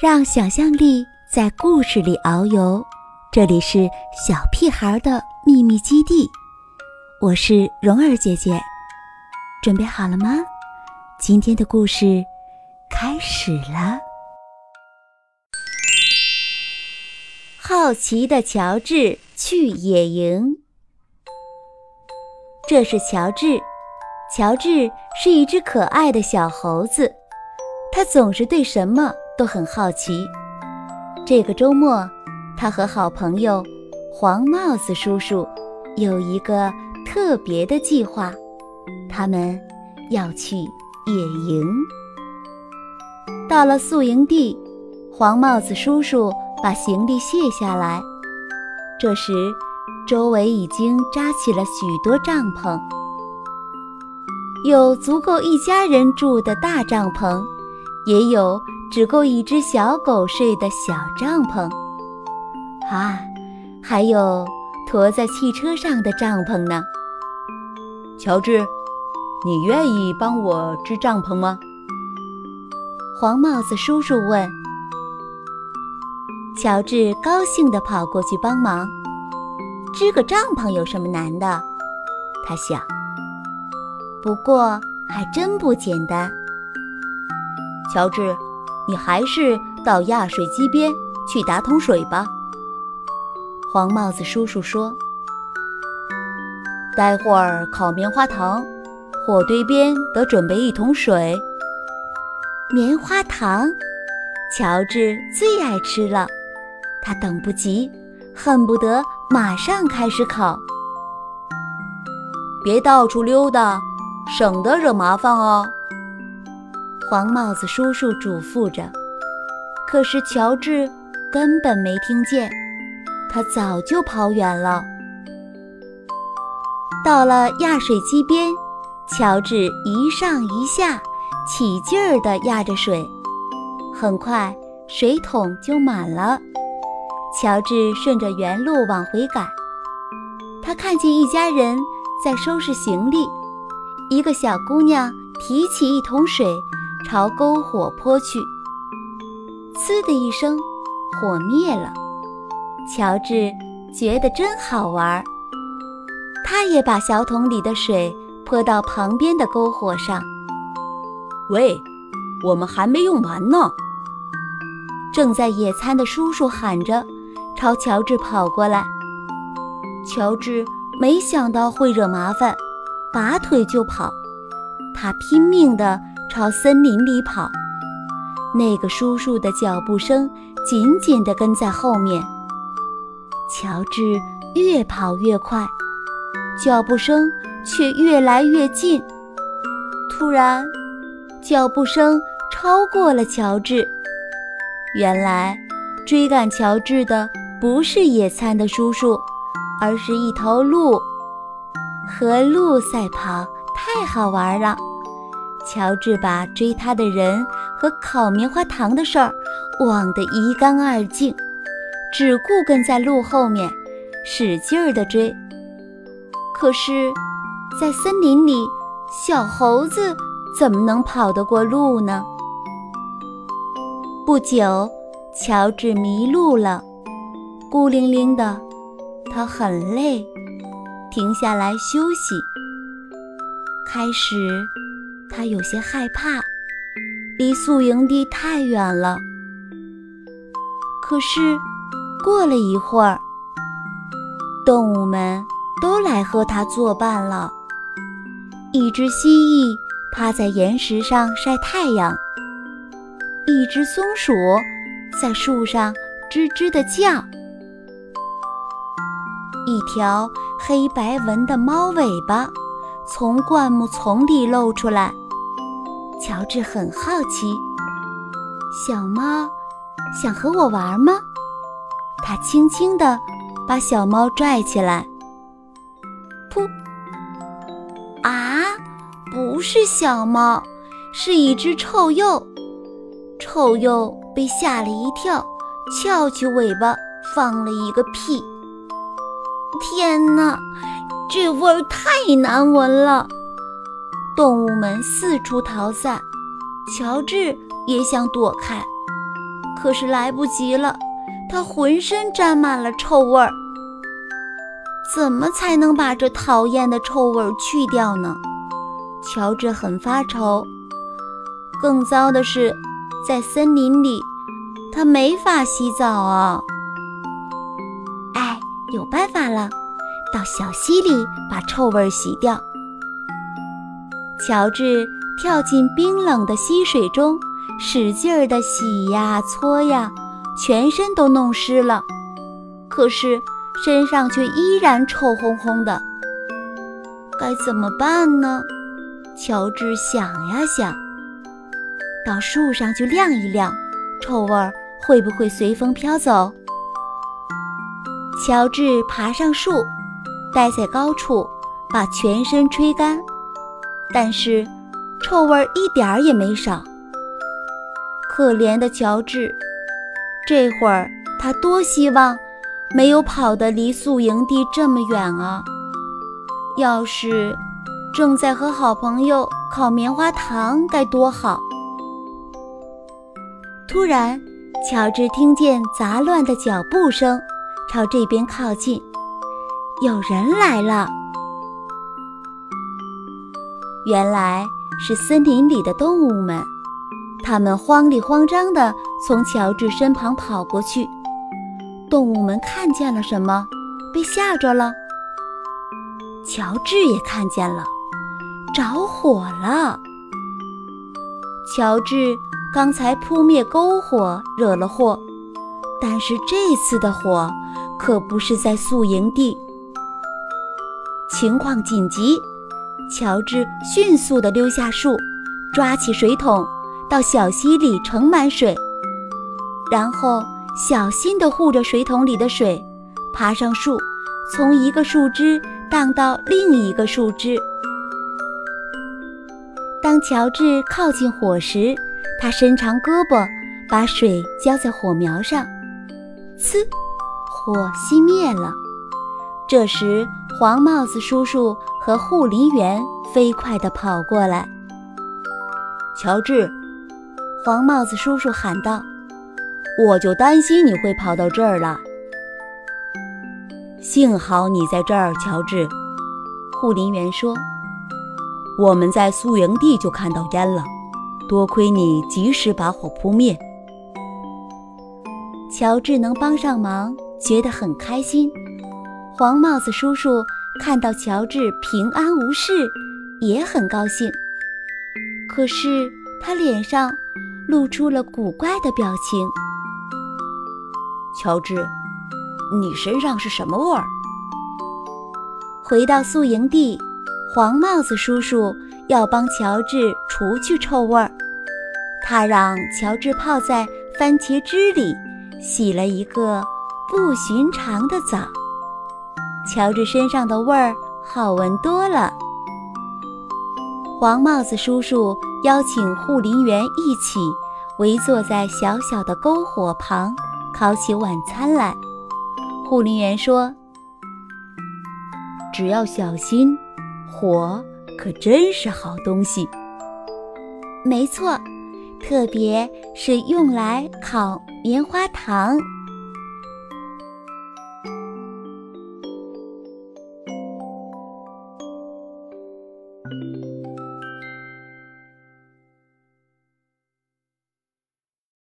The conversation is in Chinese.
让想象力在故事里遨游。这里是小屁孩的秘密基地，我是蓉儿姐姐，准备好了吗？今天的故事开始了。好奇的乔治去野营。这是乔治，乔治是一只可爱的小猴子，他总是对什么都很好奇。这个周末，他和好朋友黄帽子叔叔有一个特别的计划，他们要去野营。到了宿营地，黄帽子叔叔把行李卸下来，这时。周围已经扎起了许多帐篷，有足够一家人住的大帐篷，也有只够一只小狗睡的小帐篷。啊，还有驮在汽车上的帐篷呢。乔治，你愿意帮我支帐篷吗？黄帽子叔叔问。乔治高兴地跑过去帮忙。支个帐篷有什么难的？他想。不过还真不简单。乔治，你还是到压水机边去打桶水吧。黄帽子叔叔说：“待会儿烤棉花糖，火堆边得准备一桶水。棉花糖，乔治最爱吃了，他等不及，恨不得。”马上开始烤，别到处溜达，省得惹麻烦哦。黄帽子叔叔嘱咐着。可是乔治根本没听见，他早就跑远了。到了压水机边，乔治一上一下，起劲儿地压着水，很快水桶就满了。乔治顺着原路往回赶，他看见一家人在收拾行李。一个小姑娘提起一桶水，朝篝火泼去。呲的一声，火灭了。乔治觉得真好玩，他也把小桶里的水泼到旁边的篝火上。喂，我们还没用完呢！正在野餐的叔叔喊着。朝乔治跑过来，乔治没想到会惹麻烦，拔腿就跑。他拼命地朝森林里跑，那个叔叔的脚步声紧紧地跟在后面。乔治越跑越快，脚步声却越来越近。突然，脚步声超过了乔治。原来，追赶乔治的。不是野餐的叔叔，而是一头鹿。和鹿赛跑太好玩了。乔治把追他的人和烤棉花糖的事儿忘得一干二净，只顾跟在鹿后面，使劲儿地追。可是，在森林里，小猴子怎么能跑得过鹿呢？不久，乔治迷路了。孤零零的，他很累，停下来休息。开始，他有些害怕，离宿营地太远了。可是，过了一会儿，动物们都来和他作伴了。一只蜥蜴趴在岩石上晒太阳，一只松鼠在树上吱吱地叫。一条黑白纹的猫尾巴从灌木丛里露出来，乔治很好奇。小猫想和我玩吗？他轻轻地把小猫拽起来。噗！啊，不是小猫，是一只臭鼬。臭鼬被吓了一跳，翘起尾巴放了一个屁。天哪，这味儿太难闻了！动物们四处逃散，乔治也想躲开，可是来不及了，他浑身沾满了臭味儿。怎么才能把这讨厌的臭味去掉呢？乔治很发愁。更糟的是，在森林里，他没法洗澡啊。哎，有办法了，到小溪里把臭味洗掉。乔治跳进冰冷的溪水中，使劲儿地洗呀搓呀，全身都弄湿了。可是身上却依然臭烘烘的。该怎么办呢？乔治想呀想，到树上去晾一晾，臭味儿会不会随风飘走？乔治爬上树，待在高处，把全身吹干。但是，臭味一点儿也没少。可怜的乔治，这会儿他多希望没有跑得离宿营地这么远啊！要是正在和好朋友烤棉花糖，该多好！突然，乔治听见杂乱的脚步声，朝这边靠近，有人来了。原来是森林里的动物们，它们慌里慌张地从乔治身旁跑过去。动物们看见了什么？被吓着了。乔治也看见了，着火了。乔治刚才扑灭篝火惹了祸，但是这次的火可不是在宿营地。情况紧急。乔治迅速地溜下树，抓起水桶，到小溪里盛满水，然后小心地护着水桶里的水，爬上树，从一个树枝荡到另一个树枝。当乔治靠近火时，他伸长胳膊，把水浇在火苗上，呲，火熄灭了。这时，黄帽子叔叔和护林员飞快地跑过来。乔治，黄帽子叔叔喊道：“我就担心你会跑到这儿来。幸好你在这儿，乔治。”护林员说：“我们在宿营地就看到烟了，多亏你及时把火扑灭。”乔治能帮上忙，觉得很开心。黄帽子叔叔看到乔治平安无事，也很高兴。可是他脸上露出了古怪的表情。乔治，你身上是什么味儿？回到宿营地，黄帽子叔叔要帮乔治除去臭味儿。他让乔治泡在番茄汁里，洗了一个不寻常的澡。乔治身上的味儿好闻多了。黄帽子叔叔邀请护林员一起围坐在小小的篝火旁，烤起晚餐来。护林员说：“只要小心，火可真是好东西。”没错，特别是用来烤棉花糖。